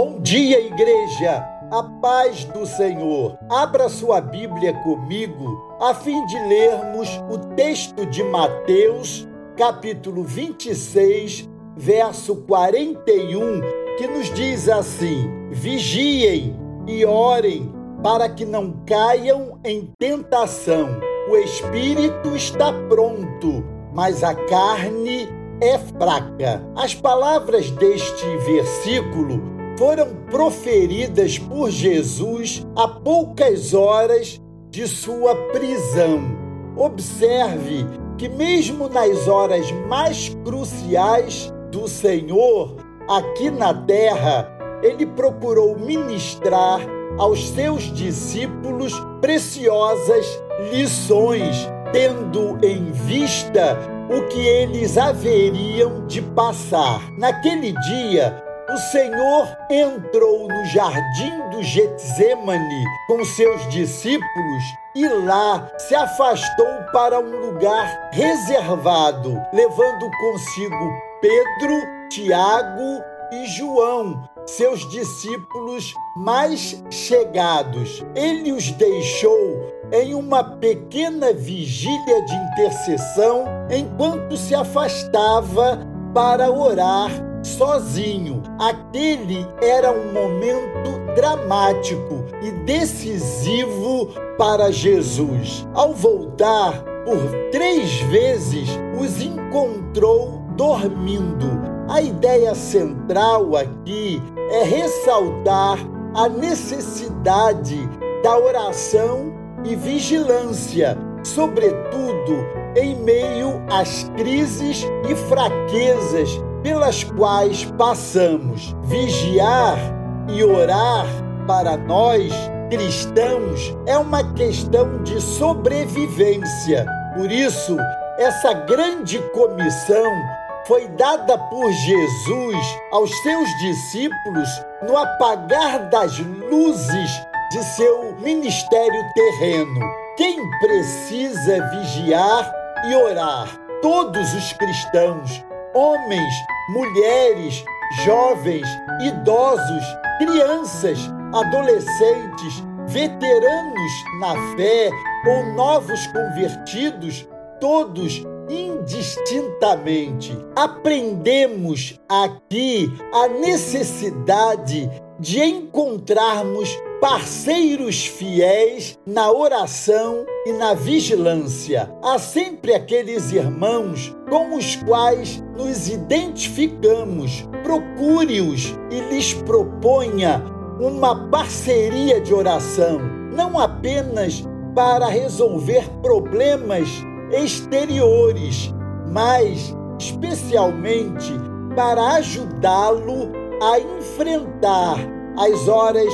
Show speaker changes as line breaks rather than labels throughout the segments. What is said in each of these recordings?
Bom dia, igreja! A paz do Senhor. Abra sua Bíblia comigo a fim de lermos o texto de Mateus, capítulo 26, verso 41, que nos diz assim: Vigiem e orem para que não caiam em tentação. O espírito está pronto, mas a carne é fraca. As palavras deste versículo foram proferidas por Jesus a poucas horas de sua prisão. Observe que, mesmo nas horas mais cruciais do Senhor, aqui na terra, ele procurou ministrar aos seus discípulos preciosas lições, tendo em vista o que eles haveriam de passar. Naquele dia, o Senhor entrou no jardim do Getsemane com seus discípulos e lá se afastou para um lugar reservado, levando consigo Pedro, Tiago e João, seus discípulos mais chegados. Ele os deixou em uma pequena vigília de intercessão enquanto se afastava para orar sozinho. Aquele era um momento dramático e decisivo para Jesus. Ao voltar, por três vezes os encontrou dormindo. A ideia central aqui é ressaltar a necessidade da oração e vigilância, sobretudo em meio às crises e fraquezas pelas quais passamos. Vigiar e orar para nós cristãos é uma questão de sobrevivência. Por isso, essa grande comissão foi dada por Jesus aos seus discípulos no apagar das luzes de seu ministério terreno. Quem precisa vigiar e orar? Todos os cristãos, homens, mulheres, jovens, idosos, crianças, adolescentes, veteranos na fé ou novos convertidos, todos indistintamente. Aprendemos aqui a necessidade de encontrarmos parceiros fiéis na oração e na vigilância. Há sempre aqueles irmãos com os quais nos identificamos. Procure-os e lhes proponha uma parceria de oração, não apenas para resolver problemas exteriores, mas especialmente para ajudá-lo a enfrentar as horas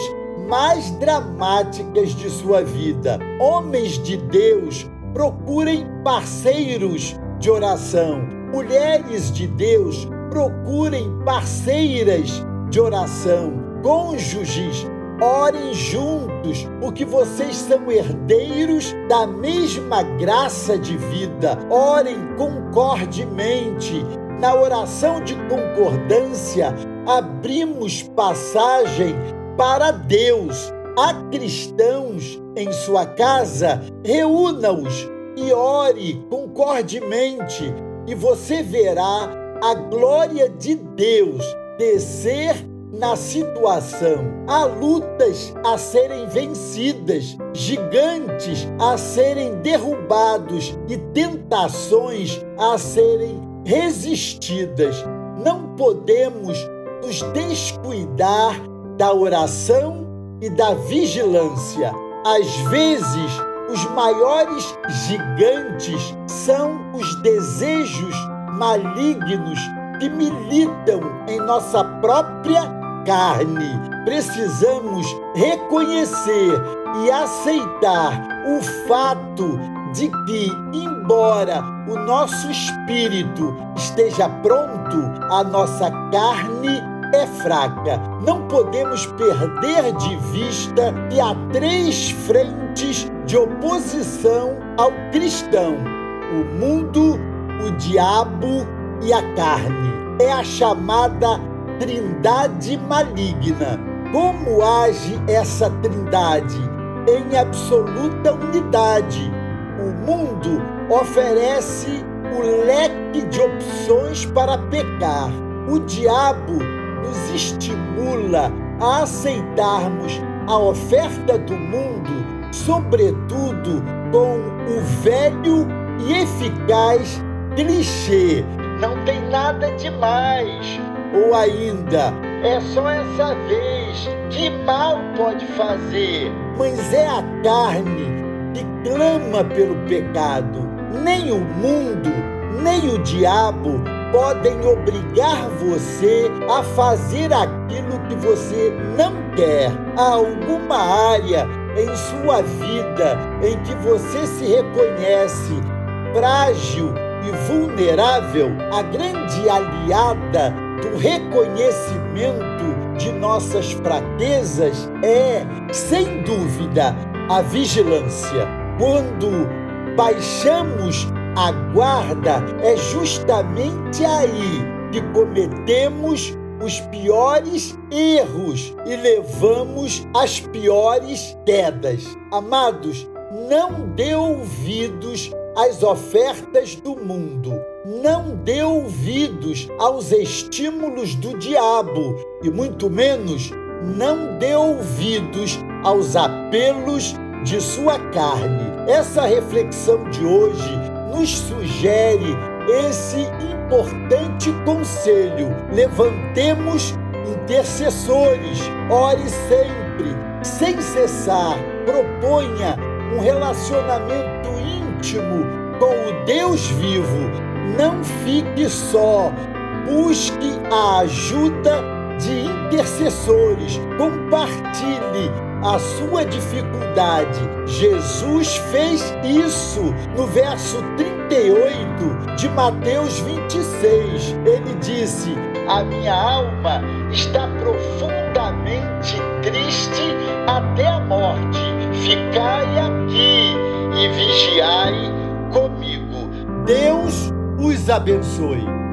mais dramáticas de sua vida. Homens de Deus, procurem parceiros de oração. Mulheres de Deus, procurem parceiras de oração. Cônjuges, Orem juntos, porque vocês são herdeiros da mesma graça de vida. Orem concordemente. Na oração de concordância, abrimos passagem para Deus. Há cristãos em sua casa, reúna-os e ore concordemente, e você verá a glória de Deus descer na situação. Há lutas a serem vencidas, gigantes a serem derrubados e tentações a serem resistidas. Não podemos nos descuidar da oração e da vigilância. Às vezes, os maiores gigantes são os desejos malignos que militam em nossa própria carne. Precisamos reconhecer e aceitar o fato de que, embora o nosso espírito esteja pronto, a nossa carne é fraca. Não podemos perder de vista que há três frentes de oposição ao cristão: o mundo, o diabo e a carne. É a chamada trindade maligna. Como age essa trindade? Em absoluta unidade. O mundo oferece o leque de opções para pecar. O diabo nos estimula a aceitarmos a oferta do mundo, sobretudo com o velho e eficaz clichê. Não tem nada demais. Ou ainda, é só essa vez. Que mal pode fazer? Mas é a carne que clama pelo pecado. Nem o mundo, nem o diabo podem obrigar você a fazer aquilo que você não quer. Há alguma área em sua vida em que você se reconhece frágil e vulnerável, a grande aliada do reconhecimento de nossas fraquezas é, sem dúvida, a vigilância. Quando baixamos a guarda, é justamente aí que cometemos os piores erros e levamos as piores quedas. Amados, não dê ouvidos às ofertas do mundo. Não dê ouvidos aos estímulos do diabo e muito menos não dê ouvidos aos apelos de sua carne. Essa reflexão de hoje nos sugere esse importante conselho. Levantemos intercessores, ore sempre, sem cessar, proponha um relacionamento íntimo com o Deus vivo. Não fique só, busque a ajuda intercessores, compartilhe a sua dificuldade. Jesus fez isso no verso 38 de Mateus 26. Ele disse: A minha alma está profundamente triste até a morte. Ficai aqui e vigiai comigo. Deus os abençoe.